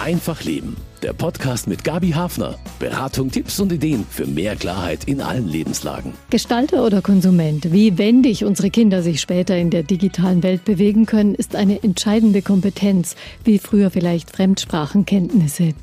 Einfach Leben. Der Podcast mit Gabi Hafner. Beratung, Tipps und Ideen für mehr Klarheit in allen Lebenslagen. Gestalter oder Konsument, wie wendig unsere Kinder sich später in der digitalen Welt bewegen können, ist eine entscheidende Kompetenz, wie früher vielleicht Fremdsprachenkenntnisse.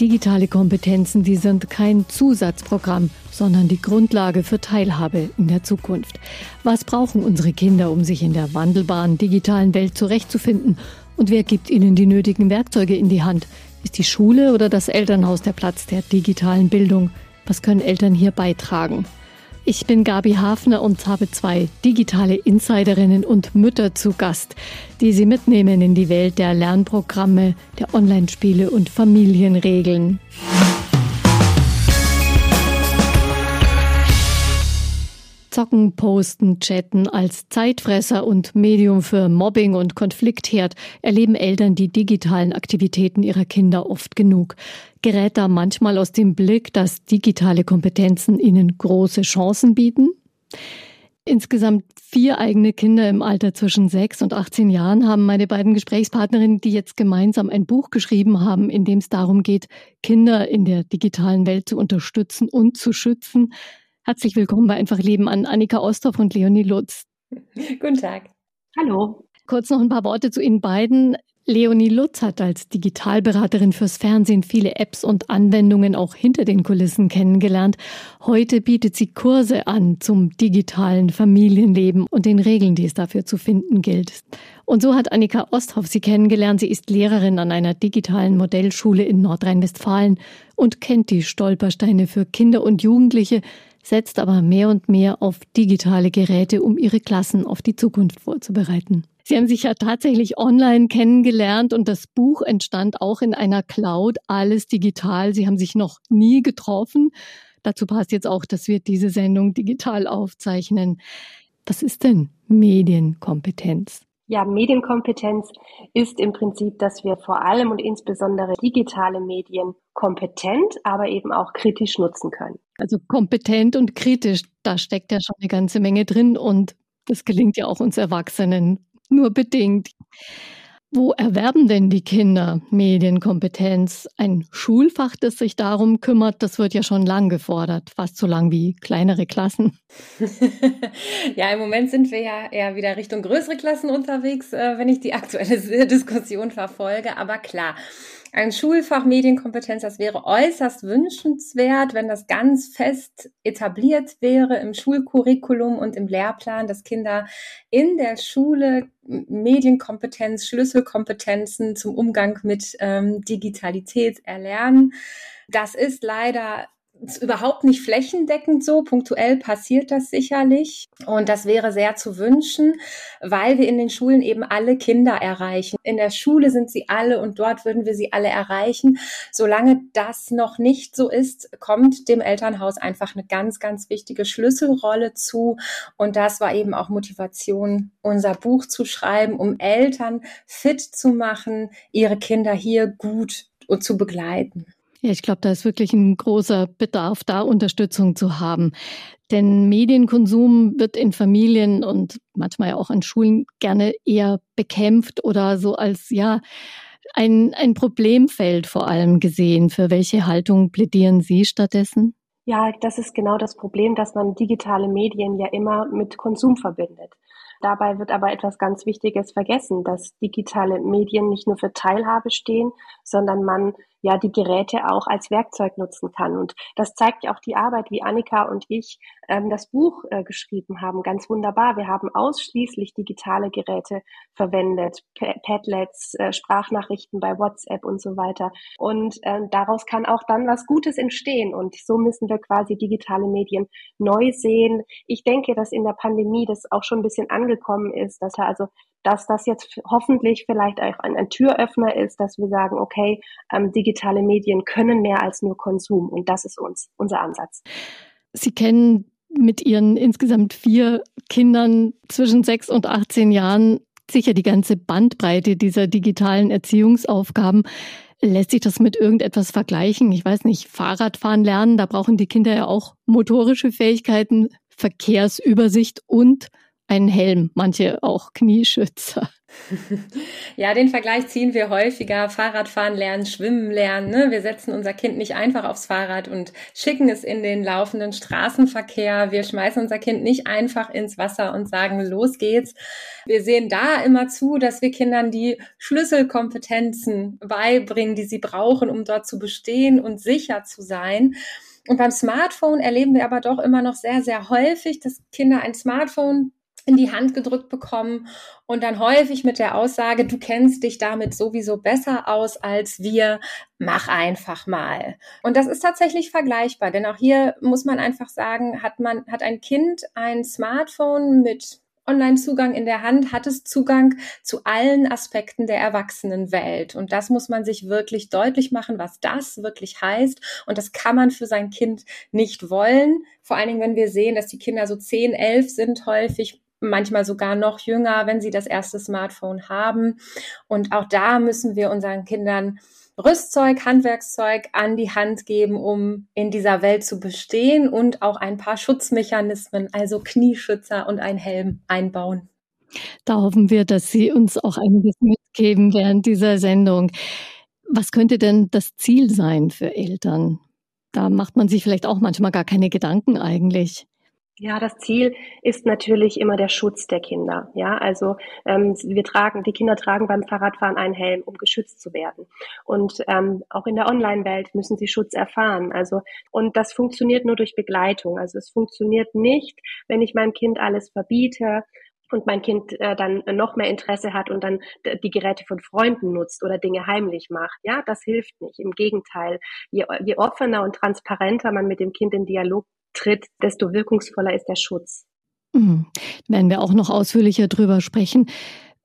Digitale Kompetenzen, die sind kein Zusatzprogramm, sondern die Grundlage für Teilhabe in der Zukunft. Was brauchen unsere Kinder, um sich in der wandelbaren digitalen Welt zurechtzufinden und wer gibt ihnen die nötigen Werkzeuge in die Hand? Ist die Schule oder das Elternhaus der Platz der digitalen Bildung? Was können Eltern hier beitragen? Ich bin Gabi Hafner und habe zwei digitale Insiderinnen und Mütter zu Gast, die Sie mitnehmen in die Welt der Lernprogramme, der Online-Spiele und Familienregeln. Zocken, Posten, Chatten als Zeitfresser und Medium für Mobbing und Konfliktherd erleben Eltern die digitalen Aktivitäten ihrer Kinder oft genug. Gerät da manchmal aus dem Blick, dass digitale Kompetenzen ihnen große Chancen bieten? Insgesamt vier eigene Kinder im Alter zwischen sechs und 18 Jahren haben meine beiden Gesprächspartnerinnen, die jetzt gemeinsam ein Buch geschrieben haben, in dem es darum geht, Kinder in der digitalen Welt zu unterstützen und zu schützen, Herzlich willkommen bei Einfach Leben an Annika Osthoff und Leonie Lutz. Guten Tag. Hallo. Kurz noch ein paar Worte zu Ihnen beiden. Leonie Lutz hat als Digitalberaterin fürs Fernsehen viele Apps und Anwendungen auch hinter den Kulissen kennengelernt. Heute bietet sie Kurse an zum digitalen Familienleben und den Regeln, die es dafür zu finden gilt. Und so hat Annika Osthoff sie kennengelernt. Sie ist Lehrerin an einer digitalen Modellschule in Nordrhein-Westfalen und kennt die Stolpersteine für Kinder und Jugendliche, setzt aber mehr und mehr auf digitale Geräte, um ihre Klassen auf die Zukunft vorzubereiten. Sie haben sich ja tatsächlich online kennengelernt und das Buch entstand auch in einer Cloud, alles digital. Sie haben sich noch nie getroffen. Dazu passt jetzt auch, dass wir diese Sendung digital aufzeichnen. Was ist denn Medienkompetenz? Ja, Medienkompetenz ist im Prinzip, dass wir vor allem und insbesondere digitale Medien kompetent, aber eben auch kritisch nutzen können. Also kompetent und kritisch, da steckt ja schon eine ganze Menge drin und das gelingt ja auch uns Erwachsenen nur bedingt. Wo erwerben denn die Kinder Medienkompetenz? Ein Schulfach, das sich darum kümmert, das wird ja schon lang gefordert, fast so lang wie kleinere Klassen. ja, im Moment sind wir ja eher wieder Richtung größere Klassen unterwegs, äh, wenn ich die aktuelle Diskussion verfolge. Aber klar, ein Schulfach Medienkompetenz, das wäre äußerst wünschenswert, wenn das ganz fest etabliert wäre im Schulcurriculum und im Lehrplan, dass Kinder in der Schule Medienkompetenz, Schlüsselkompetenzen zum Umgang mit ähm, Digitalität erlernen. Das ist leider ist überhaupt nicht flächendeckend so. Punktuell passiert das sicherlich. Und das wäre sehr zu wünschen, weil wir in den Schulen eben alle Kinder erreichen. In der Schule sind sie alle und dort würden wir sie alle erreichen. Solange das noch nicht so ist, kommt dem Elternhaus einfach eine ganz, ganz wichtige Schlüsselrolle zu. Und das war eben auch Motivation, unser Buch zu schreiben, um Eltern fit zu machen, ihre Kinder hier gut zu begleiten. Ja, ich glaube, da ist wirklich ein großer Bedarf da, Unterstützung zu haben. Denn Medienkonsum wird in Familien und manchmal auch an Schulen gerne eher bekämpft oder so als, ja, ein, ein Problemfeld vor allem gesehen. Für welche Haltung plädieren Sie stattdessen? Ja, das ist genau das Problem, dass man digitale Medien ja immer mit Konsum verbindet. Dabei wird aber etwas ganz Wichtiges vergessen, dass digitale Medien nicht nur für Teilhabe stehen, sondern man ja die Geräte auch als Werkzeug nutzen kann. Und das zeigt ja auch die Arbeit, wie Annika und ich ähm, das Buch äh, geschrieben haben. Ganz wunderbar. Wir haben ausschließlich digitale Geräte verwendet, Padlets, äh, Sprachnachrichten bei WhatsApp und so weiter. Und äh, daraus kann auch dann was Gutes entstehen. Und so müssen wir quasi digitale Medien neu sehen. Ich denke, dass in der Pandemie das auch schon ein bisschen angekommen ist, dass er also dass das jetzt hoffentlich vielleicht auch ein, ein Türöffner ist, dass wir sagen, okay, ähm, digitale Medien können mehr als nur Konsum und das ist uns unser Ansatz. Sie kennen mit Ihren insgesamt vier Kindern zwischen sechs und 18 Jahren sicher die ganze Bandbreite dieser digitalen Erziehungsaufgaben. Lässt sich das mit irgendetwas vergleichen? Ich weiß nicht, Fahrradfahren lernen, da brauchen die Kinder ja auch motorische Fähigkeiten, Verkehrsübersicht und einen Helm, manche auch Knieschützer. Ja, den Vergleich ziehen wir häufiger. Fahrradfahren lernen, schwimmen lernen. Ne? Wir setzen unser Kind nicht einfach aufs Fahrrad und schicken es in den laufenden Straßenverkehr. Wir schmeißen unser Kind nicht einfach ins Wasser und sagen, los geht's. Wir sehen da immer zu, dass wir Kindern die Schlüsselkompetenzen beibringen, die sie brauchen, um dort zu bestehen und sicher zu sein. Und beim Smartphone erleben wir aber doch immer noch sehr, sehr häufig, dass Kinder ein Smartphone in die Hand gedrückt bekommen und dann häufig mit der Aussage, du kennst dich damit sowieso besser aus als wir, mach einfach mal. Und das ist tatsächlich vergleichbar, denn auch hier muss man einfach sagen, hat man, hat ein Kind ein Smartphone mit Online-Zugang in der Hand, hat es Zugang zu allen Aspekten der Erwachsenenwelt. Und das muss man sich wirklich deutlich machen, was das wirklich heißt. Und das kann man für sein Kind nicht wollen. Vor allen Dingen, wenn wir sehen, dass die Kinder so 10, 11 sind häufig manchmal sogar noch jünger, wenn sie das erste Smartphone haben. Und auch da müssen wir unseren Kindern Rüstzeug, Handwerkszeug an die Hand geben, um in dieser Welt zu bestehen und auch ein paar Schutzmechanismen, also Knieschützer und ein Helm einbauen. Da hoffen wir, dass Sie uns auch einiges mitgeben während dieser Sendung. Was könnte denn das Ziel sein für Eltern? Da macht man sich vielleicht auch manchmal gar keine Gedanken eigentlich. Ja, das Ziel ist natürlich immer der Schutz der Kinder. Ja, also ähm, wir tragen, die Kinder tragen beim Fahrradfahren einen Helm, um geschützt zu werden. Und ähm, auch in der Online-Welt müssen sie Schutz erfahren. Also und das funktioniert nur durch Begleitung. Also es funktioniert nicht, wenn ich meinem Kind alles verbiete und mein Kind äh, dann noch mehr Interesse hat und dann die Geräte von Freunden nutzt oder Dinge heimlich macht. Ja, das hilft nicht. Im Gegenteil, je, je offener und transparenter man mit dem Kind in Dialog tritt, desto wirkungsvoller ist der Schutz. Mhm. Werden wir auch noch ausführlicher drüber sprechen.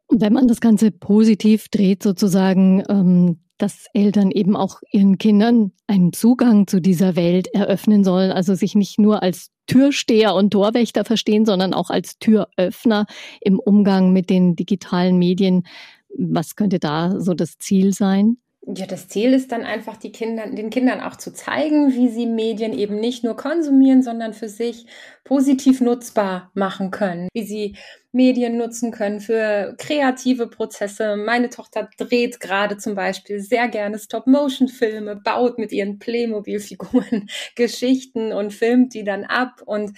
Wenn man das Ganze positiv dreht, sozusagen, ähm, dass Eltern eben auch ihren Kindern einen Zugang zu dieser Welt eröffnen sollen, also sich nicht nur als Türsteher und Torwächter verstehen, sondern auch als Türöffner im Umgang mit den digitalen Medien. Was könnte da so das Ziel sein? Ja, das Ziel ist dann einfach, die Kinder, den Kindern auch zu zeigen, wie sie Medien eben nicht nur konsumieren, sondern für sich positiv nutzbar machen können, wie sie Medien nutzen können für kreative Prozesse. Meine Tochter dreht gerade zum Beispiel sehr gerne Stop-Motion-Filme, baut mit ihren Playmobil-Figuren Geschichten und filmt die dann ab. Und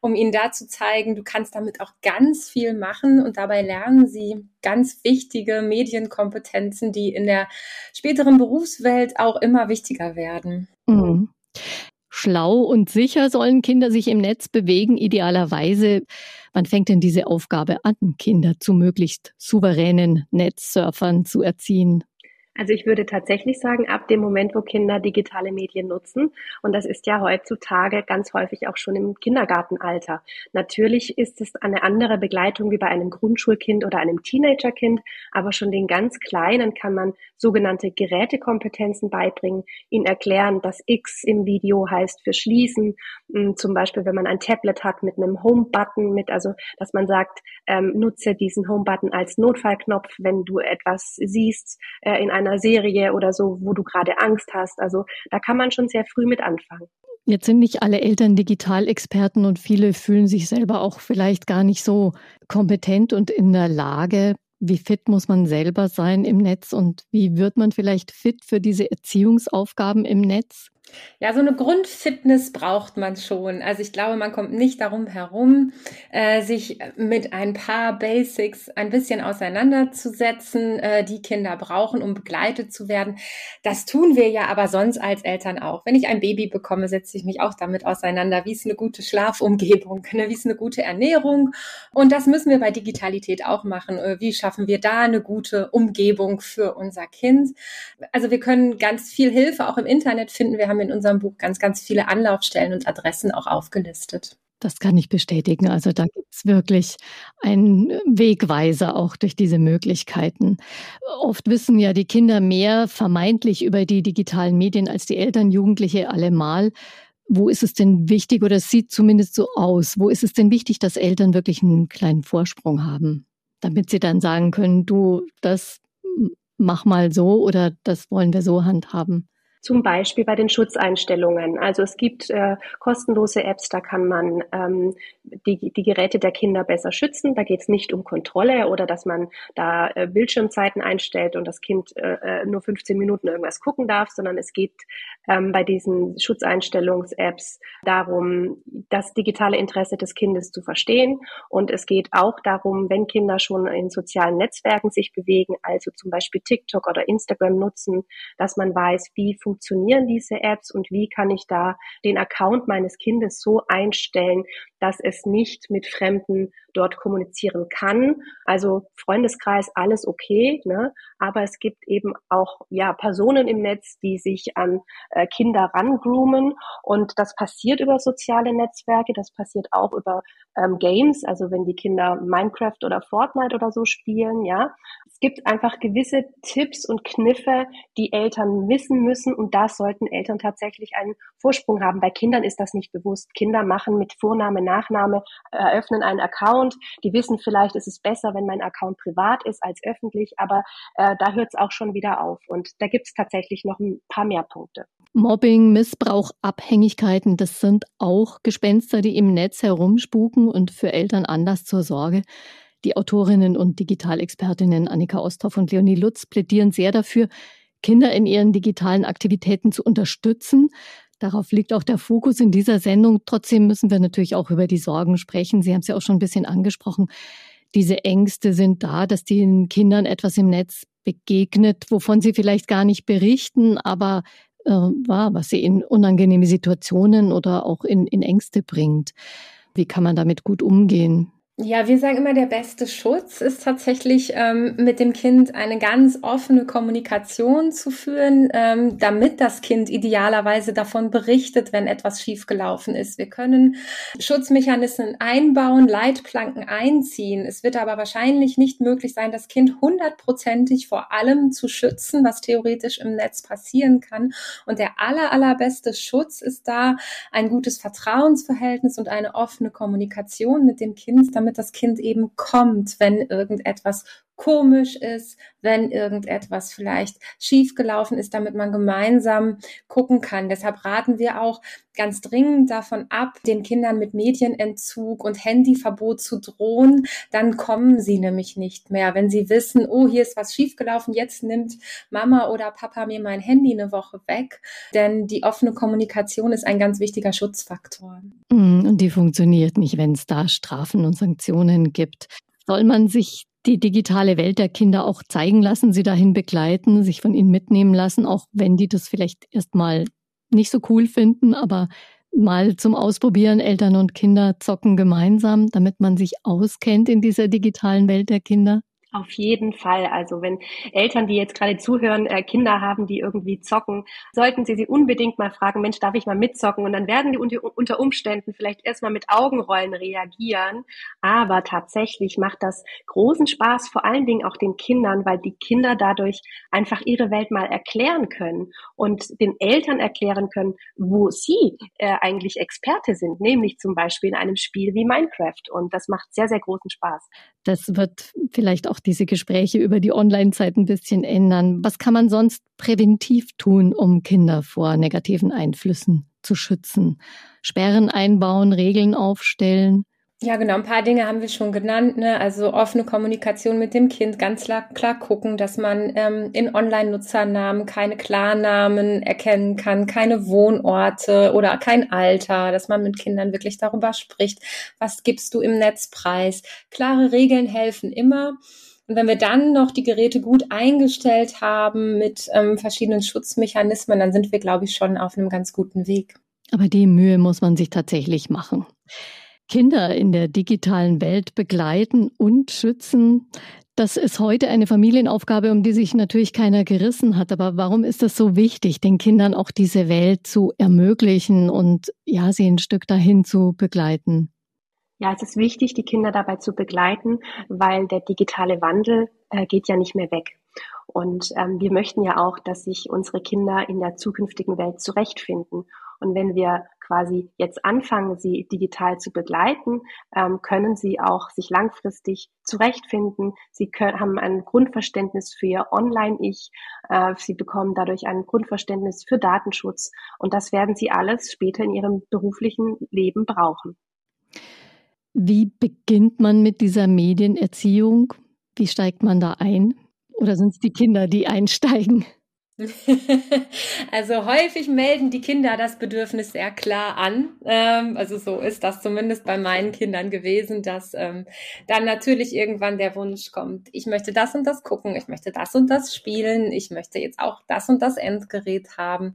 um ihnen da zu zeigen, du kannst damit auch ganz viel machen und dabei lernen sie ganz wichtige Medienkompetenzen, die in der späteren Berufswelt auch immer wichtiger werden. Mhm. Schlau und sicher sollen Kinder sich im Netz bewegen, idealerweise. Wann fängt denn diese Aufgabe an, Kinder zu möglichst souveränen Netzsurfern zu erziehen? Also ich würde tatsächlich sagen, ab dem Moment, wo Kinder digitale Medien nutzen, und das ist ja heutzutage ganz häufig auch schon im Kindergartenalter. Natürlich ist es eine andere Begleitung wie bei einem Grundschulkind oder einem Teenagerkind, aber schon den ganz Kleinen kann man sogenannte Gerätekompetenzen beibringen, ihnen erklären, dass X im Video heißt für schließen, hm, zum Beispiel wenn man ein Tablet hat mit einem Home-Button, mit also, dass man sagt, ähm, nutze diesen Home-Button als Notfallknopf, wenn du etwas siehst äh, in einer Serie oder so, wo du gerade Angst hast. Also da kann man schon sehr früh mit anfangen. Jetzt sind nicht alle Eltern Digitalexperten und viele fühlen sich selber auch vielleicht gar nicht so kompetent und in der Lage, wie fit muss man selber sein im Netz und wie wird man vielleicht fit für diese Erziehungsaufgaben im Netz? Ja, so eine Grundfitness braucht man schon. Also ich glaube, man kommt nicht darum herum, äh, sich mit ein paar Basics ein bisschen auseinanderzusetzen, äh, die Kinder brauchen, um begleitet zu werden. Das tun wir ja aber sonst als Eltern auch. Wenn ich ein Baby bekomme, setze ich mich auch damit auseinander, wie ist eine gute Schlafumgebung, ne? wie ist eine gute Ernährung. Und das müssen wir bei Digitalität auch machen. Äh, wie schaffen wir da eine gute Umgebung für unser Kind? Also wir können ganz viel Hilfe auch im Internet finden. Wir haben haben in unserem Buch ganz, ganz viele Anlaufstellen und Adressen auch aufgelistet. Das kann ich bestätigen. Also da gibt es wirklich einen Wegweiser auch durch diese Möglichkeiten. Oft wissen ja die Kinder mehr vermeintlich über die digitalen Medien als die Eltern, Jugendliche allemal. Wo ist es denn wichtig oder es sieht zumindest so aus? Wo ist es denn wichtig, dass Eltern wirklich einen kleinen Vorsprung haben, damit sie dann sagen können, du, das mach mal so oder das wollen wir so handhaben? Zum Beispiel bei den Schutzeinstellungen. Also es gibt äh, kostenlose Apps, da kann man ähm, die, die Geräte der Kinder besser schützen. Da geht es nicht um Kontrolle oder dass man da äh, Bildschirmzeiten einstellt und das Kind äh, äh nur 15 Minuten irgendwas gucken darf, sondern es geht ähm, bei diesen Schutzeinstellungs-Apps darum, das digitale Interesse des Kindes zu verstehen. Und es geht auch darum, wenn Kinder schon in sozialen Netzwerken sich bewegen, also zum Beispiel TikTok oder Instagram nutzen, dass man weiß, wie funktionieren diese Apps und wie kann ich da den Account meines Kindes so einstellen, dass es nicht mit Fremden dort kommunizieren kann. Also Freundeskreis, alles okay, ne? Aber es gibt eben auch ja Personen im Netz, die sich an äh, Kinder rangroomen und das passiert über soziale Netzwerke, das passiert auch über ähm, Games, also wenn die Kinder Minecraft oder Fortnite oder so spielen, ja. Es gibt einfach gewisse Tipps und Kniffe, die Eltern wissen müssen und da sollten Eltern tatsächlich einen Vorsprung haben. Bei Kindern ist das nicht bewusst. Kinder machen mit Vorname, Nachname, eröffnen einen Account. Die wissen vielleicht, es ist besser, wenn mein Account privat ist als öffentlich, aber äh, da hört es auch schon wieder auf. Und da gibt es tatsächlich noch ein paar mehr Punkte. Mobbing, Missbrauch, Abhängigkeiten, das sind auch Gespenster, die im Netz herumspuken und für Eltern Anlass zur Sorge. Die Autorinnen und Digitalexpertinnen Annika Osthoff und Leonie Lutz plädieren sehr dafür, Kinder in ihren digitalen Aktivitäten zu unterstützen. Darauf liegt auch der Fokus in dieser Sendung. Trotzdem müssen wir natürlich auch über die Sorgen sprechen. Sie haben es ja auch schon ein bisschen angesprochen. Diese Ängste sind da, dass den Kindern etwas im Netz begegnet, wovon sie vielleicht gar nicht berichten, aber äh, war, was sie in unangenehme Situationen oder auch in, in Ängste bringt. Wie kann man damit gut umgehen? Ja, wir sagen immer, der beste Schutz ist tatsächlich ähm, mit dem Kind eine ganz offene Kommunikation zu führen, ähm, damit das Kind idealerweise davon berichtet, wenn etwas schiefgelaufen ist. Wir können Schutzmechanismen einbauen, Leitplanken einziehen. Es wird aber wahrscheinlich nicht möglich sein, das Kind hundertprozentig vor allem zu schützen, was theoretisch im Netz passieren kann. Und der aller, allerbeste Schutz ist da ein gutes Vertrauensverhältnis und eine offene Kommunikation mit dem Kind, damit das Kind eben kommt, wenn irgendetwas komisch ist, wenn irgendetwas vielleicht schiefgelaufen ist, damit man gemeinsam gucken kann. Deshalb raten wir auch ganz dringend davon ab, den Kindern mit Medienentzug und Handyverbot zu drohen. Dann kommen sie nämlich nicht mehr. Wenn sie wissen, oh, hier ist was schiefgelaufen, jetzt nimmt Mama oder Papa mir mein Handy eine Woche weg. Denn die offene Kommunikation ist ein ganz wichtiger Schutzfaktor. Mm, und die funktioniert nicht, wenn es da Strafen und Sanktionen gibt. Soll man sich die digitale Welt der Kinder auch zeigen lassen, sie dahin begleiten, sich von ihnen mitnehmen lassen, auch wenn die das vielleicht erstmal nicht so cool finden, aber mal zum Ausprobieren, Eltern und Kinder zocken gemeinsam, damit man sich auskennt in dieser digitalen Welt der Kinder? Auf jeden Fall. Also wenn Eltern, die jetzt gerade zuhören, äh, Kinder haben, die irgendwie zocken, sollten sie sie unbedingt mal fragen, Mensch, darf ich mal mitzocken? Und dann werden die unter Umständen vielleicht erstmal mit Augenrollen reagieren. Aber tatsächlich macht das großen Spaß, vor allen Dingen auch den Kindern, weil die Kinder dadurch einfach ihre Welt mal erklären können und den Eltern erklären können, wo sie äh, eigentlich Experte sind, nämlich zum Beispiel in einem Spiel wie Minecraft. Und das macht sehr, sehr großen Spaß. Das wird vielleicht auch diese Gespräche über die Online-Zeit ein bisschen ändern. Was kann man sonst präventiv tun, um Kinder vor negativen Einflüssen zu schützen? Sperren einbauen, Regeln aufstellen? Ja, genau. Ein paar Dinge haben wir schon genannt. Ne? Also offene Kommunikation mit dem Kind, ganz klar, klar gucken, dass man ähm, in Online-Nutzernamen keine Klarnamen erkennen kann, keine Wohnorte oder kein Alter, dass man mit Kindern wirklich darüber spricht, was gibst du im Netzpreis. Klare Regeln helfen immer. Und wenn wir dann noch die Geräte gut eingestellt haben mit ähm, verschiedenen Schutzmechanismen, dann sind wir, glaube ich, schon auf einem ganz guten Weg. Aber die Mühe muss man sich tatsächlich machen. Kinder in der digitalen Welt begleiten und schützen. Das ist heute eine Familienaufgabe, um die sich natürlich keiner gerissen hat. Aber warum ist das so wichtig, den Kindern auch diese Welt zu ermöglichen und ja, sie ein Stück dahin zu begleiten? Ja, es ist wichtig, die Kinder dabei zu begleiten, weil der digitale Wandel äh, geht ja nicht mehr weg. Und ähm, wir möchten ja auch, dass sich unsere Kinder in der zukünftigen Welt zurechtfinden. Und wenn wir quasi jetzt anfangen, sie digital zu begleiten, ähm, können sie auch sich langfristig zurechtfinden. Sie können, haben ein Grundverständnis für ihr Online-Ich. Äh, sie bekommen dadurch ein Grundverständnis für Datenschutz. Und das werden sie alles später in ihrem beruflichen Leben brauchen. Wie beginnt man mit dieser Medienerziehung? Wie steigt man da ein? Oder sind es die Kinder, die einsteigen? Also häufig melden die Kinder das Bedürfnis sehr klar an. Ähm, also so ist das zumindest bei meinen Kindern gewesen, dass ähm, dann natürlich irgendwann der Wunsch kommt, ich möchte das und das gucken, ich möchte das und das spielen, ich möchte jetzt auch das und das Endgerät haben.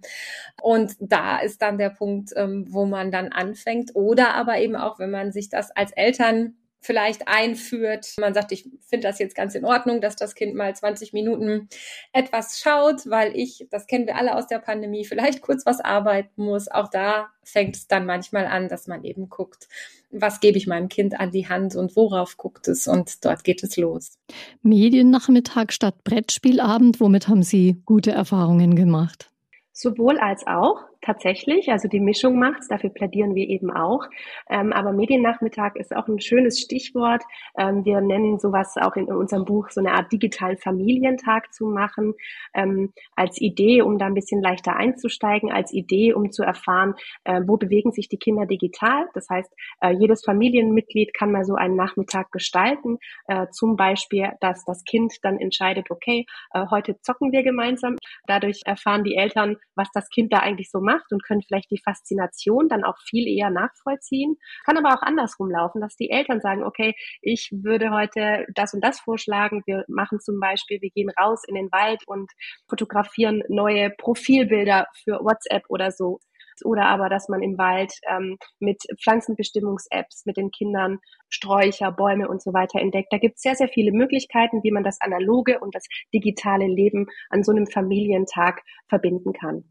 Und da ist dann der Punkt, ähm, wo man dann anfängt. Oder aber eben auch, wenn man sich das als Eltern vielleicht einführt. Man sagt, ich finde das jetzt ganz in Ordnung, dass das Kind mal 20 Minuten etwas schaut, weil ich, das kennen wir alle aus der Pandemie, vielleicht kurz was arbeiten muss. Auch da fängt es dann manchmal an, dass man eben guckt, was gebe ich meinem Kind an die Hand und worauf guckt es und dort geht es los. Mediennachmittag statt Brettspielabend, womit haben Sie gute Erfahrungen gemacht? Sowohl als auch tatsächlich. Also die Mischung macht's, dafür plädieren wir eben auch. Ähm, aber Mediennachmittag ist auch ein schönes Stichwort. Ähm, wir nennen sowas auch in, unserem Buch so eine Art digitalen Familientag zu machen, ähm, als Idee, um da ein bisschen leichter einzusteigen, als Idee, um zu erfahren, äh, wo bewegen sich die Kinder digital. Das heißt, äh, jedes Familienmitglied kann mal so einen Nachmittag gestalten. Äh, zum Beispiel, dass das Kind dann entscheidet, okay, äh, heute zocken wir gemeinsam. Dadurch erfahren die Eltern, was das Kind da eigentlich so macht macht und können vielleicht die Faszination dann auch viel eher nachvollziehen. Kann aber auch andersrum laufen, dass die Eltern sagen, okay, ich würde heute das und das vorschlagen. Wir machen zum Beispiel, wir gehen raus in den Wald und fotografieren neue Profilbilder für WhatsApp oder so oder aber, dass man im Wald ähm, mit Pflanzenbestimmungs-Apps mit den Kindern Sträucher, Bäume und so weiter entdeckt. Da gibt es sehr, sehr viele Möglichkeiten, wie man das analoge und das digitale Leben an so einem Familientag verbinden kann.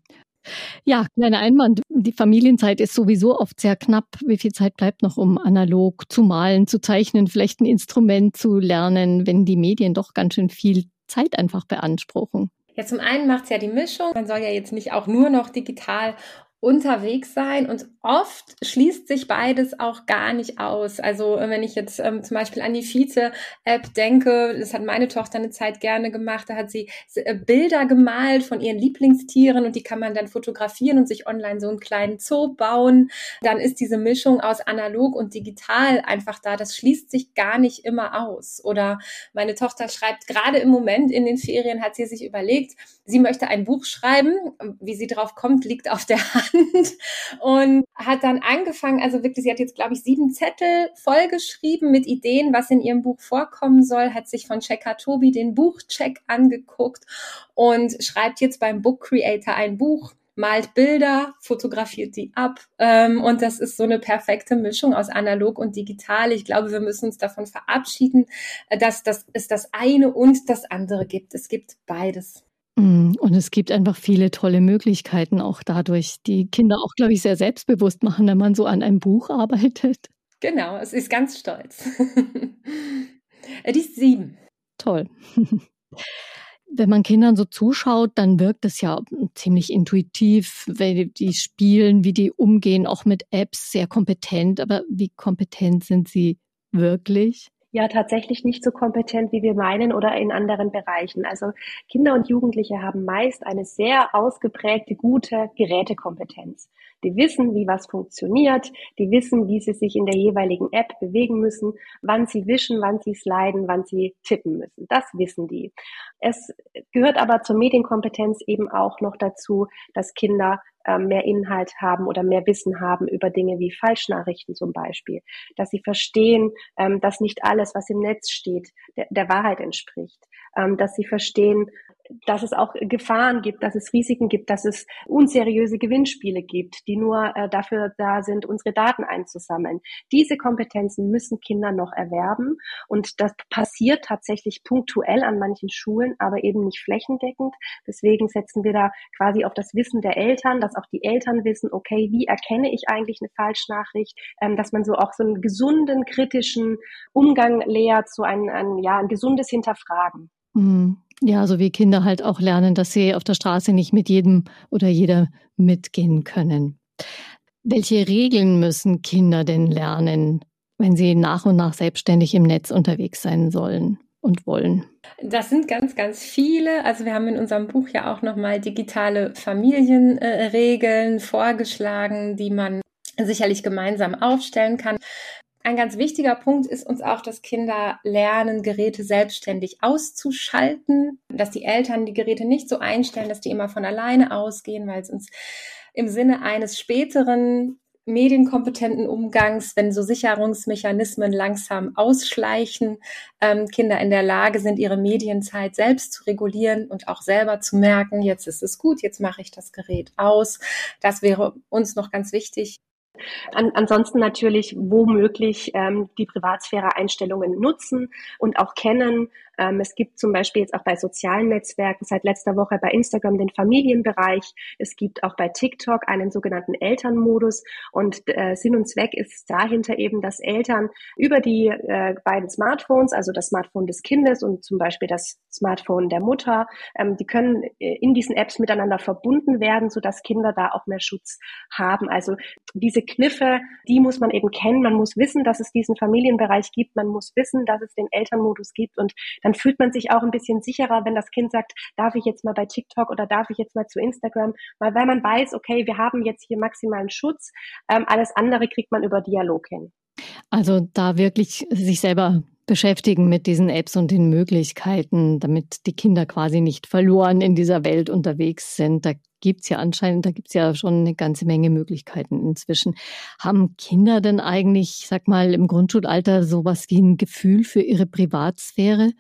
Ja, kleiner Einwand. Die Familienzeit ist sowieso oft sehr knapp. Wie viel Zeit bleibt noch, um analog zu malen, zu zeichnen, vielleicht ein Instrument zu lernen, wenn die Medien doch ganz schön viel Zeit einfach beanspruchen? Ja, zum einen macht es ja die Mischung. Man soll ja jetzt nicht auch nur noch digital unterwegs sein und oft schließt sich beides auch gar nicht aus. Also wenn ich jetzt ähm, zum Beispiel an die Vize-App denke, das hat meine Tochter eine Zeit gerne gemacht, da hat sie äh, Bilder gemalt von ihren Lieblingstieren und die kann man dann fotografieren und sich online so einen kleinen Zoo bauen. Dann ist diese Mischung aus analog und digital einfach da. Das schließt sich gar nicht immer aus. Oder meine Tochter schreibt gerade im Moment in den Ferien, hat sie sich überlegt, sie möchte ein Buch schreiben. Wie sie drauf kommt, liegt auf der Hand und hat dann angefangen, also wirklich, sie hat jetzt, glaube ich, sieben Zettel vollgeschrieben mit Ideen, was in ihrem Buch vorkommen soll, hat sich von Checker Tobi den Buchcheck angeguckt und schreibt jetzt beim Book Creator ein Buch malt Bilder, fotografiert die ab. Ähm, und das ist so eine perfekte Mischung aus analog und digital. Ich glaube, wir müssen uns davon verabschieden, äh, dass, dass es das eine und das andere gibt. Es gibt beides. Mm, und es gibt einfach viele tolle Möglichkeiten auch dadurch, die Kinder auch, glaube ich, sehr selbstbewusst machen, wenn man so an einem Buch arbeitet. Genau, es ist ganz stolz. die ist sieben. Toll. Wenn man Kindern so zuschaut, dann wirkt es ja ziemlich intuitiv, wenn die spielen, wie die umgehen, auch mit Apps, sehr kompetent. Aber wie kompetent sind sie wirklich? Ja tatsächlich nicht so kompetent, wie wir meinen oder in anderen Bereichen. Also Kinder und Jugendliche haben meist eine sehr ausgeprägte, gute Gerätekompetenz. Die wissen, wie was funktioniert, die wissen, wie sie sich in der jeweiligen App bewegen müssen, wann sie wischen, wann sie sliden, wann sie tippen müssen. Das wissen die. Es gehört aber zur Medienkompetenz eben auch noch dazu, dass Kinder ähm, mehr Inhalt haben oder mehr Wissen haben über Dinge wie Falschnachrichten zum Beispiel, dass sie verstehen, ähm, dass nicht alles, was im Netz steht, der, der Wahrheit entspricht, ähm, dass sie verstehen, dass es auch Gefahren gibt, dass es Risiken gibt, dass es unseriöse Gewinnspiele gibt, die nur äh, dafür da sind, unsere Daten einzusammeln. Diese Kompetenzen müssen Kinder noch erwerben und das passiert tatsächlich punktuell an manchen Schulen, aber eben nicht flächendeckend. Deswegen setzen wir da quasi auf das Wissen der Eltern, dass auch die Eltern wissen, okay, wie erkenne ich eigentlich eine Falschnachricht, ähm, dass man so auch so einen gesunden, kritischen Umgang lehrt, so ein, ein ja, ein gesundes Hinterfragen. Mhm. Ja, so wie Kinder halt auch lernen, dass sie auf der Straße nicht mit jedem oder jeder mitgehen können. Welche Regeln müssen Kinder denn lernen, wenn sie nach und nach selbstständig im Netz unterwegs sein sollen und wollen? Das sind ganz, ganz viele. Also wir haben in unserem Buch ja auch nochmal digitale Familienregeln äh, vorgeschlagen, die man sicherlich gemeinsam aufstellen kann. Ein ganz wichtiger Punkt ist uns auch, dass Kinder lernen, Geräte selbstständig auszuschalten, dass die Eltern die Geräte nicht so einstellen, dass die immer von alleine ausgehen, weil es uns im Sinne eines späteren medienkompetenten Umgangs, wenn so Sicherungsmechanismen langsam ausschleichen, ähm, Kinder in der Lage sind, ihre Medienzeit selbst zu regulieren und auch selber zu merken, jetzt ist es gut, jetzt mache ich das Gerät aus. Das wäre uns noch ganz wichtig. An, ansonsten natürlich womöglich ähm, die Privatsphäre-Einstellungen nutzen und auch kennen, ähm, es gibt zum Beispiel jetzt auch bei sozialen Netzwerken seit letzter Woche bei Instagram den Familienbereich. Es gibt auch bei TikTok einen sogenannten Elternmodus. Und äh, Sinn und Zweck ist dahinter eben, dass Eltern über die äh, beiden Smartphones, also das Smartphone des Kindes und zum Beispiel das Smartphone der Mutter, ähm, die können äh, in diesen Apps miteinander verbunden werden, sodass Kinder da auch mehr Schutz haben. Also diese Kniffe, die muss man eben kennen. Man muss wissen, dass es diesen Familienbereich gibt. Man muss wissen, dass es den Elternmodus gibt. Und dann dann fühlt man sich auch ein bisschen sicherer, wenn das Kind sagt, darf ich jetzt mal bei TikTok oder darf ich jetzt mal zu Instagram, weil wenn man weiß, okay, wir haben jetzt hier maximalen Schutz, ähm, alles andere kriegt man über Dialog hin. Also da wirklich sich selber beschäftigen mit diesen Apps und den Möglichkeiten, damit die Kinder quasi nicht verloren in dieser Welt unterwegs sind. Da gibt es ja anscheinend, da gibt es ja schon eine ganze Menge Möglichkeiten inzwischen. Haben Kinder denn eigentlich, sag mal, im Grundschulalter sowas wie ein Gefühl für ihre Privatsphäre?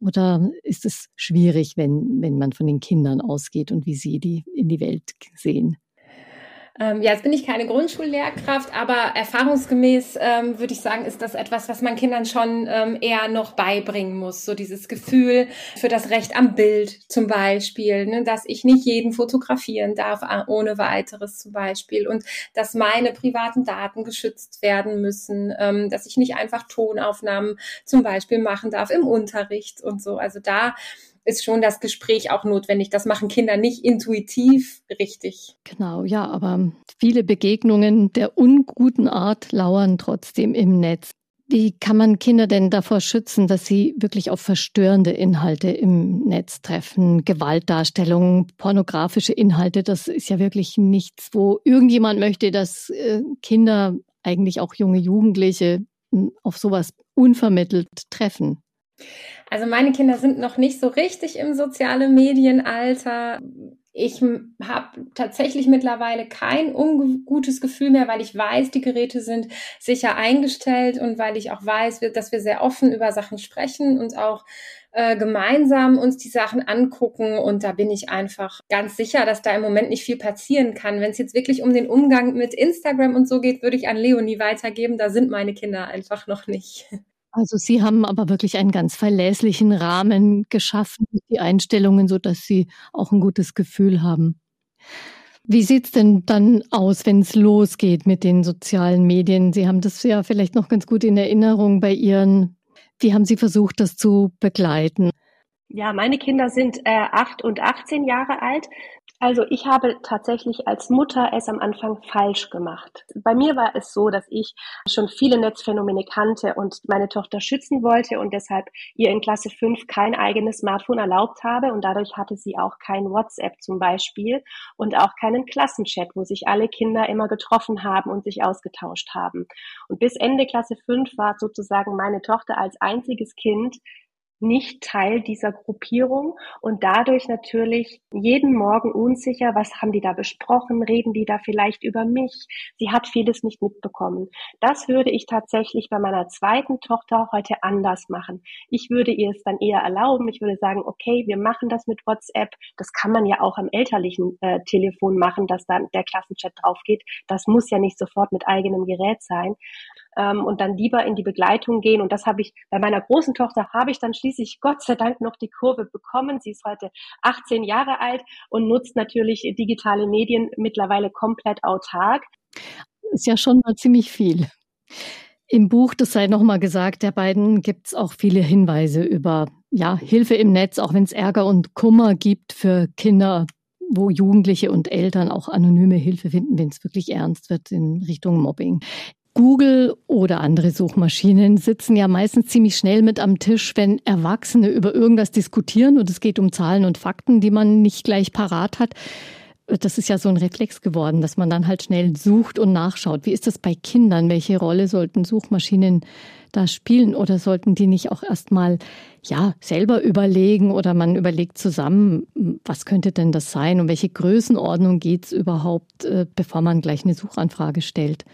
Oder ist es schwierig, wenn, wenn man von den Kindern ausgeht und wie sie die in die Welt sehen? Ähm, ja, jetzt bin ich keine Grundschullehrkraft, aber erfahrungsgemäß ähm, würde ich sagen, ist das etwas, was man Kindern schon ähm, eher noch beibringen muss. So dieses Gefühl für das Recht am Bild zum Beispiel, ne, dass ich nicht jeden fotografieren darf äh, ohne weiteres zum Beispiel und dass meine privaten Daten geschützt werden müssen, ähm, dass ich nicht einfach Tonaufnahmen zum Beispiel machen darf im Unterricht und so. Also da ist schon das Gespräch auch notwendig. Das machen Kinder nicht intuitiv richtig. Genau, ja, aber viele Begegnungen der unguten Art lauern trotzdem im Netz. Wie kann man Kinder denn davor schützen, dass sie wirklich auf verstörende Inhalte im Netz treffen? Gewaltdarstellungen, pornografische Inhalte, das ist ja wirklich nichts, wo irgendjemand möchte, dass äh, Kinder, eigentlich auch junge Jugendliche, auf sowas unvermittelt treffen. Also meine Kinder sind noch nicht so richtig im soziale Medienalter. Ich habe tatsächlich mittlerweile kein ungutes Gefühl mehr, weil ich weiß, die Geräte sind sicher eingestellt und weil ich auch weiß, dass wir sehr offen über Sachen sprechen und auch äh, gemeinsam uns die Sachen angucken. Und da bin ich einfach ganz sicher, dass da im Moment nicht viel passieren kann. Wenn es jetzt wirklich um den Umgang mit Instagram und so geht, würde ich an Leonie weitergeben. Da sind meine Kinder einfach noch nicht. Also Sie haben aber wirklich einen ganz verlässlichen Rahmen geschaffen, die Einstellungen, so dass Sie auch ein gutes Gefühl haben. Wie sieht's denn dann aus, wenn es losgeht mit den sozialen Medien? Sie haben das ja vielleicht noch ganz gut in Erinnerung bei Ihren. Wie haben Sie versucht, das zu begleiten? Ja, meine Kinder sind äh, acht und 18 Jahre alt. Also ich habe tatsächlich als Mutter es am Anfang falsch gemacht. Bei mir war es so, dass ich schon viele Netzphänomene kannte und meine Tochter schützen wollte und deshalb ihr in Klasse 5 kein eigenes Smartphone erlaubt habe und dadurch hatte sie auch kein WhatsApp zum Beispiel und auch keinen Klassenchat, wo sich alle Kinder immer getroffen haben und sich ausgetauscht haben. Und bis Ende Klasse 5 war sozusagen meine Tochter als einziges Kind nicht Teil dieser Gruppierung und dadurch natürlich jeden Morgen unsicher, was haben die da besprochen, reden die da vielleicht über mich. Sie hat vieles nicht mitbekommen. Das würde ich tatsächlich bei meiner zweiten Tochter heute anders machen. Ich würde ihr es dann eher erlauben. Ich würde sagen, okay, wir machen das mit WhatsApp. Das kann man ja auch am elterlichen äh, Telefon machen, dass dann der Klassenchat drauf geht. Das muss ja nicht sofort mit eigenem Gerät sein ähm, und dann lieber in die Begleitung gehen. Und das habe ich bei meiner großen Tochter habe ich dann schließlich Gott sei Dank noch die Kurve bekommen. Sie ist heute 18 Jahre alt und nutzt natürlich digitale Medien mittlerweile komplett autark. Ist ja schon mal ziemlich viel. Im Buch, das sei nochmal gesagt, der beiden gibt es auch viele Hinweise über ja, Hilfe im Netz, auch wenn es Ärger und Kummer gibt für Kinder wo Jugendliche und Eltern auch anonyme Hilfe finden, wenn es wirklich ernst wird in Richtung Mobbing. Google oder andere Suchmaschinen sitzen ja meistens ziemlich schnell mit am Tisch, wenn Erwachsene über irgendwas diskutieren und es geht um Zahlen und Fakten, die man nicht gleich parat hat. Das ist ja so ein Reflex geworden, dass man dann halt schnell sucht und nachschaut. Wie ist das bei Kindern? Welche Rolle sollten Suchmaschinen da spielen oder sollten die nicht auch erstmal ja selber überlegen oder man überlegt zusammen, was könnte denn das sein und welche Größenordnung geht es überhaupt, äh, bevor man gleich eine Suchanfrage stellt?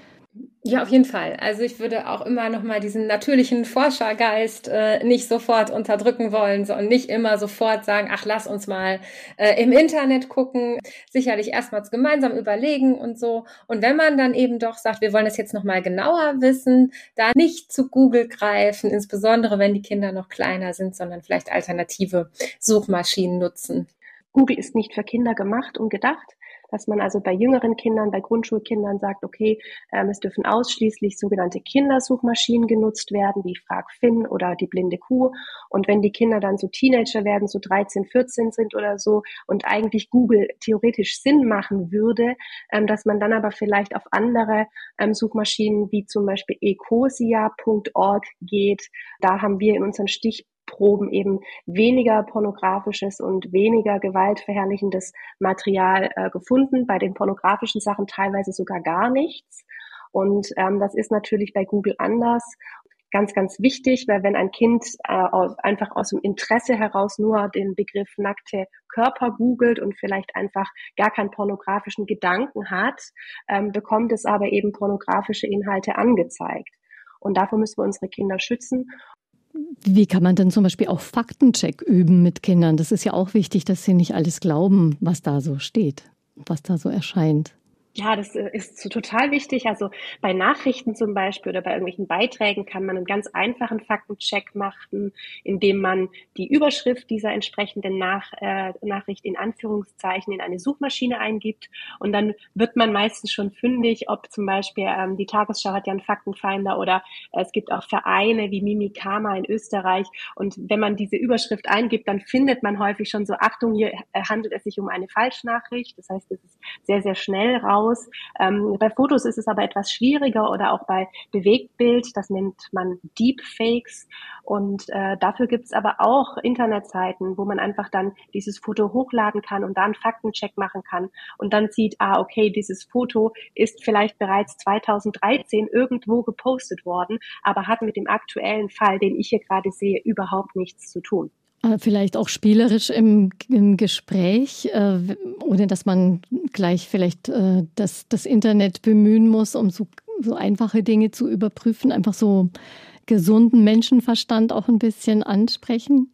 Ja, auf jeden Fall. Also ich würde auch immer noch mal diesen natürlichen Forschergeist äh, nicht sofort unterdrücken wollen, sondern nicht immer sofort sagen, ach, lass uns mal äh, im Internet gucken. Sicherlich erstmals gemeinsam überlegen und so. Und wenn man dann eben doch sagt, wir wollen es jetzt noch mal genauer wissen, da nicht zu Google greifen, insbesondere wenn die Kinder noch kleiner sind, sondern vielleicht alternative Suchmaschinen nutzen. Google ist nicht für Kinder gemacht und gedacht dass man also bei jüngeren Kindern, bei Grundschulkindern sagt, okay, ähm, es dürfen ausschließlich sogenannte Kindersuchmaschinen genutzt werden, wie FragFin oder die blinde Kuh. Und wenn die Kinder dann so Teenager werden, so 13, 14 sind oder so und eigentlich Google theoretisch Sinn machen würde, ähm, dass man dann aber vielleicht auf andere ähm, Suchmaschinen wie zum Beispiel ecosia.org geht. Da haben wir in unseren Stich Proben eben weniger pornografisches und weniger gewaltverherrlichendes Material äh, gefunden. Bei den pornografischen Sachen teilweise sogar gar nichts. Und ähm, das ist natürlich bei Google anders. Ganz, ganz wichtig, weil wenn ein Kind äh, aus, einfach aus dem Interesse heraus nur den Begriff nackte Körper googelt und vielleicht einfach gar keinen pornografischen Gedanken hat, ähm, bekommt es aber eben pornografische Inhalte angezeigt. Und davor müssen wir unsere Kinder schützen. Wie kann man denn zum Beispiel auch Faktencheck üben mit Kindern? Das ist ja auch wichtig, dass sie nicht alles glauben, was da so steht, was da so erscheint. Ja, das äh, ist total wichtig. Also bei Nachrichten zum Beispiel oder bei irgendwelchen Beiträgen kann man einen ganz einfachen Faktencheck machen, indem man die Überschrift dieser entsprechenden Nach äh, Nachricht in Anführungszeichen in eine Suchmaschine eingibt. Und dann wird man meistens schon fündig, ob zum Beispiel ähm, die Tagesschau hat ja einen Faktenfinder oder es gibt auch Vereine wie Mimikama in Österreich. Und wenn man diese Überschrift eingibt, dann findet man häufig schon so, Achtung, hier äh, handelt es sich um eine Falschnachricht. Das heißt, es ist sehr, sehr schnell raus aus. Ähm, bei Fotos ist es aber etwas schwieriger oder auch bei Bewegtbild, das nennt man Deepfakes. Und äh, dafür gibt es aber auch Internetseiten, wo man einfach dann dieses Foto hochladen kann und dann Faktencheck machen kann und dann sieht, ah, okay, dieses Foto ist vielleicht bereits 2013 irgendwo gepostet worden, aber hat mit dem aktuellen Fall, den ich hier gerade sehe, überhaupt nichts zu tun. Äh, vielleicht auch spielerisch im, im Gespräch, äh, ohne dass man gleich vielleicht äh, das, das Internet bemühen muss, um so, so einfache Dinge zu überprüfen. Einfach so gesunden Menschenverstand auch ein bisschen ansprechen.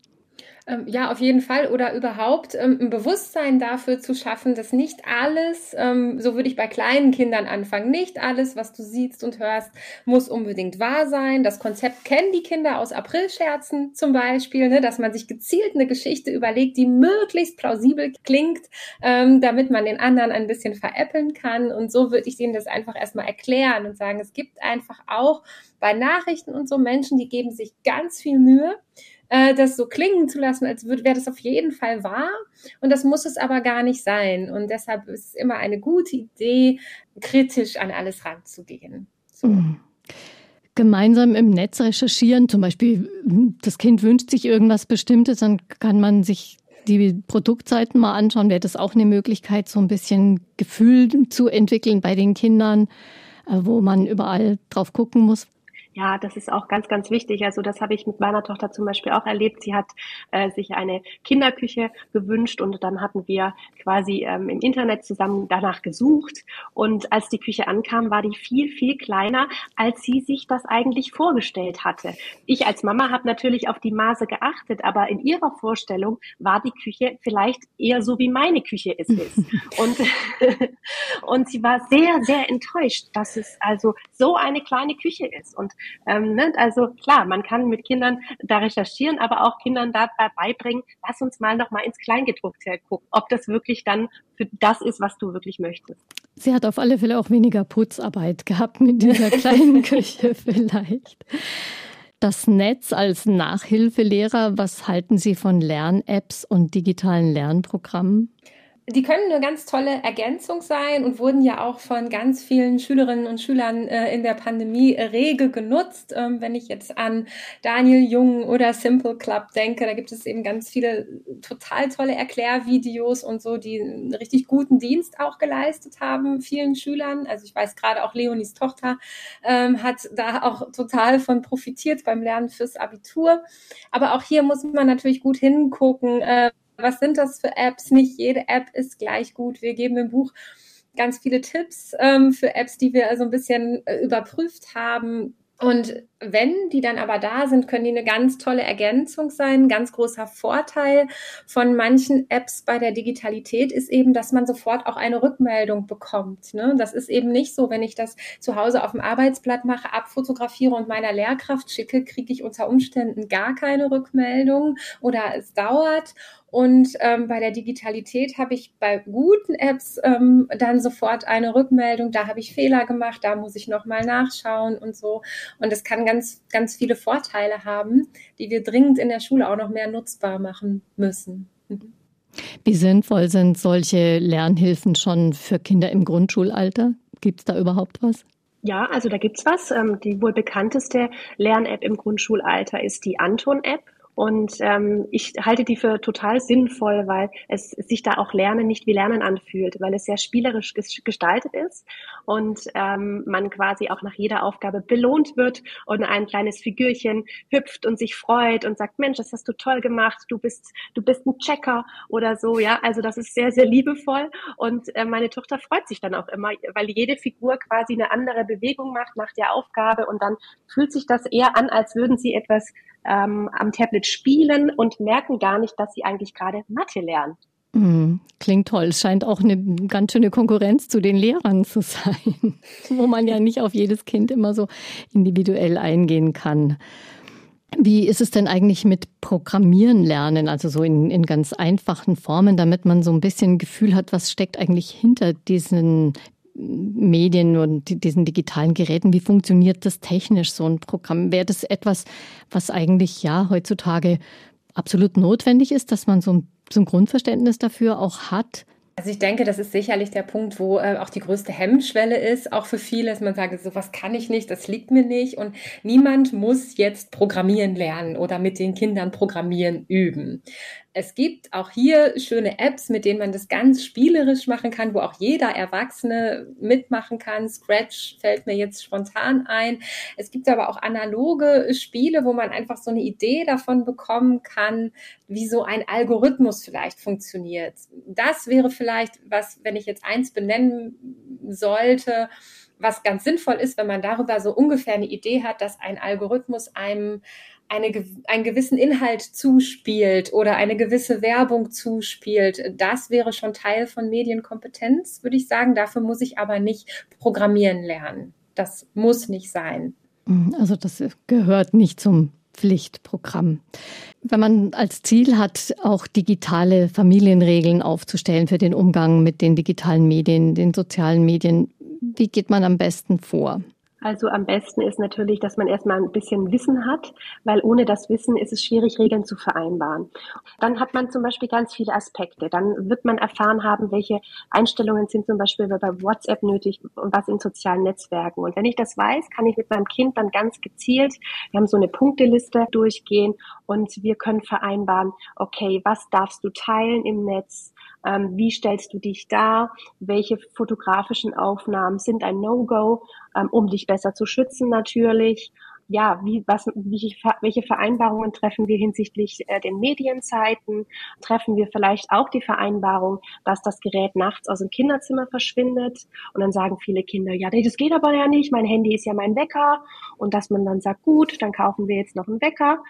Ähm, ja, auf jeden Fall. Oder überhaupt ähm, ein Bewusstsein dafür zu schaffen, dass nicht alles, ähm, so würde ich bei kleinen Kindern anfangen, nicht alles, was du siehst und hörst, muss unbedingt wahr sein. Das Konzept kennen die Kinder aus Aprilscherzen zum Beispiel, ne, dass man sich gezielt eine Geschichte überlegt, die möglichst plausibel klingt, ähm, damit man den anderen ein bisschen veräppeln kann. Und so würde ich denen das einfach erstmal erklären und sagen, es gibt einfach auch bei Nachrichten und so Menschen, die geben sich ganz viel Mühe äh, das so klingen zu lassen, als wäre das auf jeden Fall wahr. Und das muss es aber gar nicht sein. Und deshalb ist es immer eine gute Idee, kritisch an alles ranzugehen. So. Mhm. Gemeinsam im Netz recherchieren, zum Beispiel, das Kind wünscht sich irgendwas Bestimmtes, dann kann man sich die Produktseiten mal anschauen. Wäre das auch eine Möglichkeit, so ein bisschen Gefühl zu entwickeln bei den Kindern, äh, wo man überall drauf gucken muss, ja, das ist auch ganz, ganz wichtig. Also das habe ich mit meiner Tochter zum Beispiel auch erlebt. Sie hat äh, sich eine Kinderküche gewünscht und dann hatten wir quasi ähm, im Internet zusammen danach gesucht. Und als die Küche ankam, war die viel, viel kleiner, als sie sich das eigentlich vorgestellt hatte. Ich als Mama habe natürlich auf die Maße geachtet, aber in ihrer Vorstellung war die Küche vielleicht eher so, wie meine Küche es ist. und, und sie war sehr, sehr enttäuscht, dass es also so eine kleine Küche ist. Und ähm, ne? Also klar, man kann mit Kindern da recherchieren, aber auch Kindern dabei beibringen, lass uns mal noch mal ins Kleingedruckte gucken, ob das wirklich dann für das ist, was du wirklich möchtest. Sie hat auf alle Fälle auch weniger Putzarbeit gehabt mit dieser kleinen Küche vielleicht. Das Netz als Nachhilfelehrer, was halten Sie von Lern-Apps und digitalen Lernprogrammen? Die können eine ganz tolle Ergänzung sein und wurden ja auch von ganz vielen Schülerinnen und Schülern äh, in der Pandemie rege genutzt. Ähm, wenn ich jetzt an Daniel Jung oder Simple Club denke, da gibt es eben ganz viele total tolle Erklärvideos und so, die einen richtig guten Dienst auch geleistet haben, vielen Schülern. Also ich weiß gerade auch Leonis Tochter ähm, hat da auch total von profitiert beim Lernen fürs Abitur. Aber auch hier muss man natürlich gut hingucken. Äh, was sind das für Apps? Nicht jede App ist gleich gut. Wir geben im Buch ganz viele Tipps ähm, für Apps, die wir so ein bisschen äh, überprüft haben. Und wenn die dann aber da sind, können die eine ganz tolle Ergänzung sein. Ein ganz großer Vorteil von manchen Apps bei der Digitalität ist eben, dass man sofort auch eine Rückmeldung bekommt. Ne? Das ist eben nicht so, wenn ich das zu Hause auf dem Arbeitsblatt mache, abfotografiere und meiner Lehrkraft schicke, kriege ich unter Umständen gar keine Rückmeldung oder es dauert. Und ähm, bei der Digitalität habe ich bei guten Apps ähm, dann sofort eine Rückmeldung, da habe ich Fehler gemacht, da muss ich nochmal nachschauen und so. Und es kann ganz, ganz viele Vorteile haben, die wir dringend in der Schule auch noch mehr nutzbar machen müssen. Mhm. Wie sinnvoll sind solche Lernhilfen schon für Kinder im Grundschulalter? Gibt es da überhaupt was? Ja, also da gibt's was. Ähm, die wohl bekannteste Lern-App im Grundschulalter ist die Anton-App. Und ähm, ich halte die für total sinnvoll, weil es sich da auch Lernen nicht wie Lernen anfühlt, weil es sehr spielerisch gestaltet ist und ähm, man quasi auch nach jeder Aufgabe belohnt wird und ein kleines Figürchen hüpft und sich freut und sagt, Mensch, das hast du toll gemacht, du bist, du bist ein Checker oder so, ja. Also das ist sehr, sehr liebevoll und äh, meine Tochter freut sich dann auch immer, weil jede Figur quasi eine andere Bewegung macht nach der Aufgabe und dann fühlt sich das eher an, als würden sie etwas ähm, am Tablet spielen und merken gar nicht, dass sie eigentlich gerade Mathe lernen. Mm, klingt toll. Es scheint auch eine ganz schöne Konkurrenz zu den Lehrern zu sein, wo man ja nicht auf jedes Kind immer so individuell eingehen kann. Wie ist es denn eigentlich mit Programmieren lernen, also so in, in ganz einfachen Formen, damit man so ein bisschen Gefühl hat, was steckt eigentlich hinter diesen Medien und diesen digitalen Geräten. Wie funktioniert das technisch, so ein Programm? Wäre das etwas, was eigentlich ja heutzutage absolut notwendig ist, dass man so ein, so ein Grundverständnis dafür auch hat? Also ich denke, das ist sicherlich der Punkt, wo äh, auch die größte Hemmschwelle ist, auch für viele, dass man sagt, sowas kann ich nicht, das liegt mir nicht und niemand muss jetzt programmieren lernen oder mit den Kindern programmieren üben. Es gibt auch hier schöne Apps, mit denen man das ganz spielerisch machen kann, wo auch jeder Erwachsene mitmachen kann. Scratch fällt mir jetzt spontan ein. Es gibt aber auch analoge Spiele, wo man einfach so eine Idee davon bekommen kann, wie so ein Algorithmus vielleicht funktioniert. Das wäre vielleicht was, wenn ich jetzt eins benennen sollte, was ganz sinnvoll ist, wenn man darüber so ungefähr eine Idee hat, dass ein Algorithmus einem eine, einen gewissen Inhalt zuspielt oder eine gewisse Werbung zuspielt, das wäre schon Teil von Medienkompetenz, würde ich sagen. Dafür muss ich aber nicht programmieren lernen. Das muss nicht sein. Mhm, also das gehört nicht zum Pflichtprogramm. Wenn man als Ziel hat, auch digitale Familienregeln aufzustellen für den Umgang mit den digitalen Medien, den sozialen Medien, wie geht man am besten vor? Also am besten ist natürlich, dass man erstmal ein bisschen Wissen hat, weil ohne das Wissen ist es schwierig, Regeln zu vereinbaren. Dann hat man zum Beispiel ganz viele Aspekte. Dann wird man erfahren haben, welche Einstellungen sind zum Beispiel bei WhatsApp nötig und was in sozialen Netzwerken. Und wenn ich das weiß, kann ich mit meinem Kind dann ganz gezielt, wir haben so eine Punkteliste durchgehen und wir können vereinbaren, okay, was darfst du teilen im Netz? Ähm, wie stellst du dich dar? Welche fotografischen Aufnahmen sind ein No-Go, ähm, um dich besser zu schützen natürlich? ja, wie, was, wie, welche Vereinbarungen treffen wir hinsichtlich äh, den Medienzeiten? Treffen wir vielleicht auch die Vereinbarung, dass das Gerät nachts aus dem Kinderzimmer verschwindet? Und dann sagen viele Kinder, ja, das geht aber ja nicht, mein Handy ist ja mein Wecker. Und dass man dann sagt, gut, dann kaufen wir jetzt noch einen Wecker.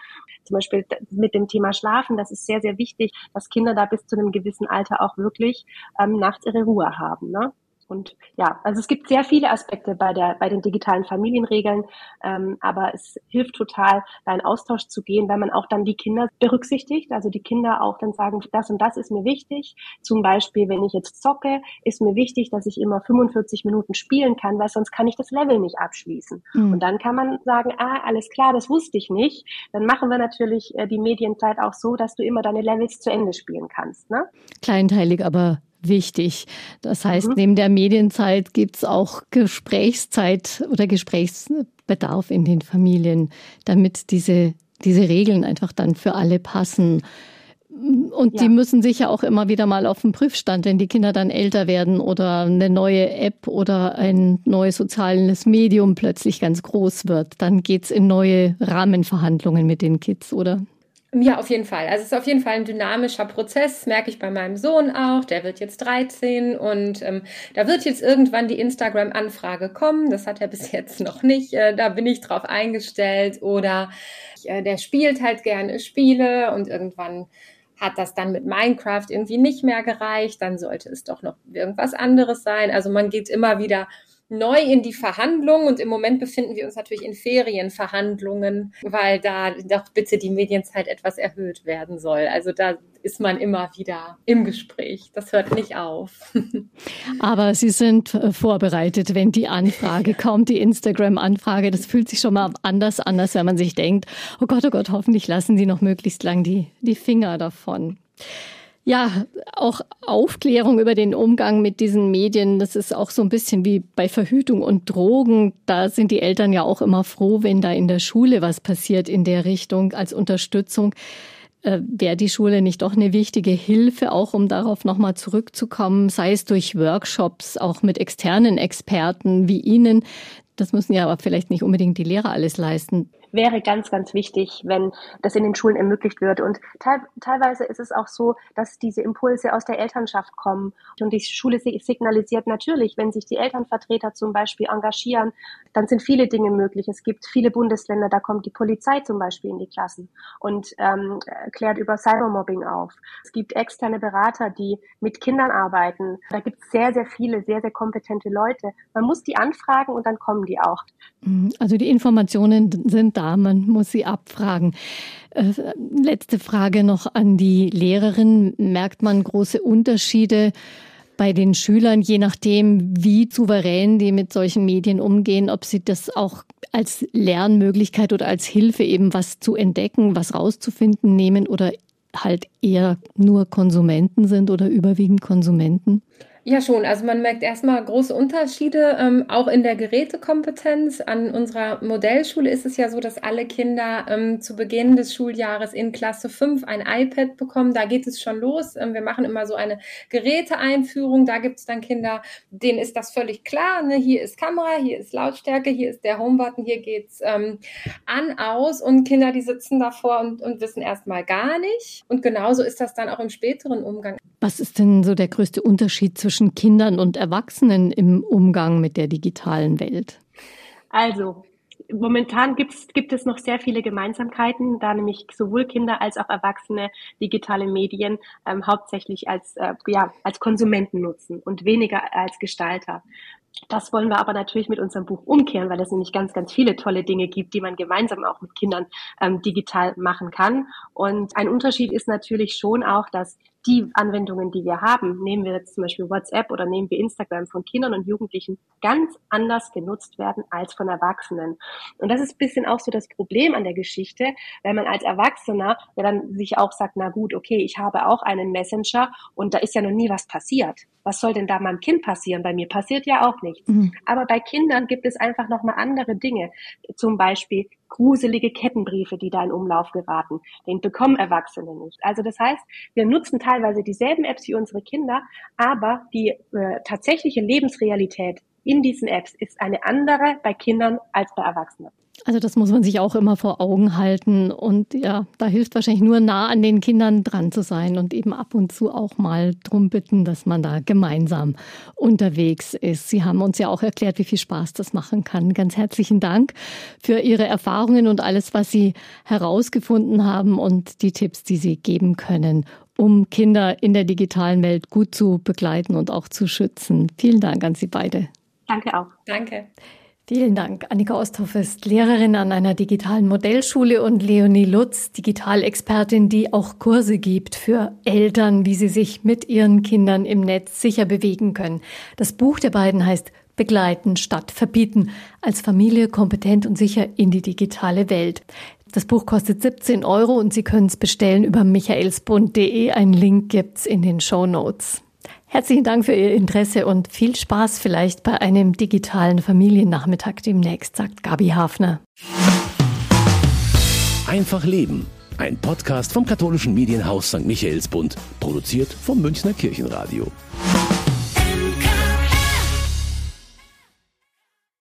Zum Beispiel mit dem Thema Schlafen, das ist sehr, sehr wichtig, dass Kinder da bis zu einem gewissen Alter auch wirklich ähm, nachts ihre Ruhe haben. Ne? Und ja, also es gibt sehr viele Aspekte bei der bei den digitalen Familienregeln, ähm, aber es hilft total, da in Austausch zu gehen, weil man auch dann die Kinder berücksichtigt, also die Kinder auch dann sagen, das und das ist mir wichtig. Zum Beispiel, wenn ich jetzt zocke, ist mir wichtig, dass ich immer 45 Minuten spielen kann, weil sonst kann ich das Level nicht abschließen. Mhm. Und dann kann man sagen, ah, alles klar, das wusste ich nicht. Dann machen wir natürlich äh, die Medienzeit auch so, dass du immer deine Levels zu Ende spielen kannst. Ne? Kleinteilig, aber wichtig. Das heißt, mhm. neben der Medienzeit gibt's auch Gesprächszeit oder Gesprächsbedarf in den Familien, damit diese, diese Regeln einfach dann für alle passen. Und ja. die müssen sicher auch immer wieder mal auf den Prüfstand, wenn die Kinder dann älter werden oder eine neue App oder ein neues soziales Medium plötzlich ganz groß wird. Dann geht's in neue Rahmenverhandlungen mit den Kids, oder? Ja, auf jeden Fall. Also es ist auf jeden Fall ein dynamischer Prozess, merke ich bei meinem Sohn auch. Der wird jetzt 13 und ähm, da wird jetzt irgendwann die Instagram-Anfrage kommen. Das hat er bis jetzt noch nicht. Äh, da bin ich drauf eingestellt. Oder äh, der spielt halt gerne Spiele und irgendwann hat das dann mit Minecraft irgendwie nicht mehr gereicht, dann sollte es doch noch irgendwas anderes sein. Also man geht immer wieder neu in die Verhandlungen und im Moment befinden wir uns natürlich in Ferienverhandlungen, weil da doch bitte die Medienzeit etwas erhöht werden soll. Also da ist man immer wieder im Gespräch. Das hört nicht auf. Aber Sie sind äh, vorbereitet, wenn die Anfrage kommt, die Instagram-Anfrage. Das fühlt sich schon mal anders an, als wenn man sich denkt, oh Gott, oh Gott, hoffentlich lassen Sie noch möglichst lang die, die Finger davon. Ja, auch Aufklärung über den Umgang mit diesen Medien, das ist auch so ein bisschen wie bei Verhütung und Drogen. Da sind die Eltern ja auch immer froh, wenn da in der Schule was passiert in der Richtung als Unterstützung. Äh, Wäre die Schule nicht doch eine wichtige Hilfe, auch um darauf nochmal zurückzukommen, sei es durch Workshops, auch mit externen Experten wie Ihnen. Das müssen ja aber vielleicht nicht unbedingt die Lehrer alles leisten wäre ganz, ganz wichtig, wenn das in den Schulen ermöglicht wird. Und te teilweise ist es auch so, dass diese Impulse aus der Elternschaft kommen. Und die Schule signalisiert natürlich, wenn sich die Elternvertreter zum Beispiel engagieren, dann sind viele Dinge möglich. Es gibt viele Bundesländer, da kommt die Polizei zum Beispiel in die Klassen und ähm, klärt über Cybermobbing auf. Es gibt externe Berater, die mit Kindern arbeiten. Da gibt es sehr, sehr viele, sehr, sehr kompetente Leute. Man muss die anfragen und dann kommen die auch. Also die Informationen sind da da, man muss sie abfragen. Äh, letzte Frage noch an die Lehrerin. Merkt man große Unterschiede bei den Schülern, je nachdem, wie souverän die mit solchen Medien umgehen, ob sie das auch als Lernmöglichkeit oder als Hilfe eben was zu entdecken, was rauszufinden nehmen oder halt eher nur Konsumenten sind oder überwiegend Konsumenten? Ja, schon. Also man merkt erstmal große Unterschiede, ähm, auch in der Gerätekompetenz. An unserer Modellschule ist es ja so, dass alle Kinder ähm, zu Beginn des Schuljahres in Klasse 5 ein iPad bekommen. Da geht es schon los. Ähm, wir machen immer so eine Geräteeinführung. Da gibt es dann Kinder, denen ist das völlig klar. Ne? Hier ist Kamera, hier ist Lautstärke, hier ist der Homebutton, hier geht's ähm, an, aus. Und Kinder, die sitzen davor und, und wissen erstmal gar nicht. Und genauso ist das dann auch im späteren Umgang. Was ist denn so der größte Unterschied zwischen Kindern und Erwachsenen im Umgang mit der digitalen Welt? Also, momentan gibt's, gibt es noch sehr viele Gemeinsamkeiten, da nämlich sowohl Kinder als auch Erwachsene digitale Medien ähm, hauptsächlich als, äh, ja, als Konsumenten nutzen und weniger als Gestalter. Das wollen wir aber natürlich mit unserem Buch umkehren, weil es nämlich ganz, ganz viele tolle Dinge gibt, die man gemeinsam auch mit Kindern ähm, digital machen kann. Und ein Unterschied ist natürlich schon auch, dass die Anwendungen, die wir haben, nehmen wir jetzt zum Beispiel WhatsApp oder nehmen wir Instagram von Kindern und Jugendlichen, ganz anders genutzt werden als von Erwachsenen. Und das ist ein bisschen auch so das Problem an der Geschichte, wenn man als Erwachsener ja dann sich auch sagt, na gut, okay, ich habe auch einen Messenger und da ist ja noch nie was passiert. Was soll denn da meinem Kind passieren? Bei mir passiert ja auch nichts. Mhm. Aber bei Kindern gibt es einfach nochmal andere Dinge. Zum Beispiel gruselige Kettenbriefe, die da in Umlauf geraten. Den bekommen Erwachsene nicht. Also das heißt, wir nutzen teilweise dieselben Apps wie unsere Kinder, aber die äh, tatsächliche Lebensrealität in diesen Apps ist eine andere bei Kindern als bei Erwachsenen. Also das muss man sich auch immer vor Augen halten. Und ja, da hilft wahrscheinlich nur nah an den Kindern dran zu sein und eben ab und zu auch mal drum bitten, dass man da gemeinsam unterwegs ist. Sie haben uns ja auch erklärt, wie viel Spaß das machen kann. Ganz herzlichen Dank für Ihre Erfahrungen und alles, was Sie herausgefunden haben und die Tipps, die Sie geben können, um Kinder in der digitalen Welt gut zu begleiten und auch zu schützen. Vielen Dank an Sie beide. Danke auch. Danke. Vielen Dank. Annika Osthoff ist Lehrerin an einer digitalen Modellschule und Leonie Lutz, Digitalexpertin, die auch Kurse gibt für Eltern, wie sie sich mit ihren Kindern im Netz sicher bewegen können. Das Buch der beiden heißt Begleiten statt verbieten, als Familie kompetent und sicher in die digitale Welt. Das Buch kostet 17 Euro und Sie können es bestellen über michaelsbund.de. Ein Link gibt's in den Show Notes. Herzlichen Dank für Ihr Interesse und viel Spaß vielleicht bei einem digitalen Familiennachmittag demnächst, sagt Gabi Hafner. Einfach Leben. Ein Podcast vom katholischen Medienhaus St. Michaelsbund, produziert vom Münchner Kirchenradio.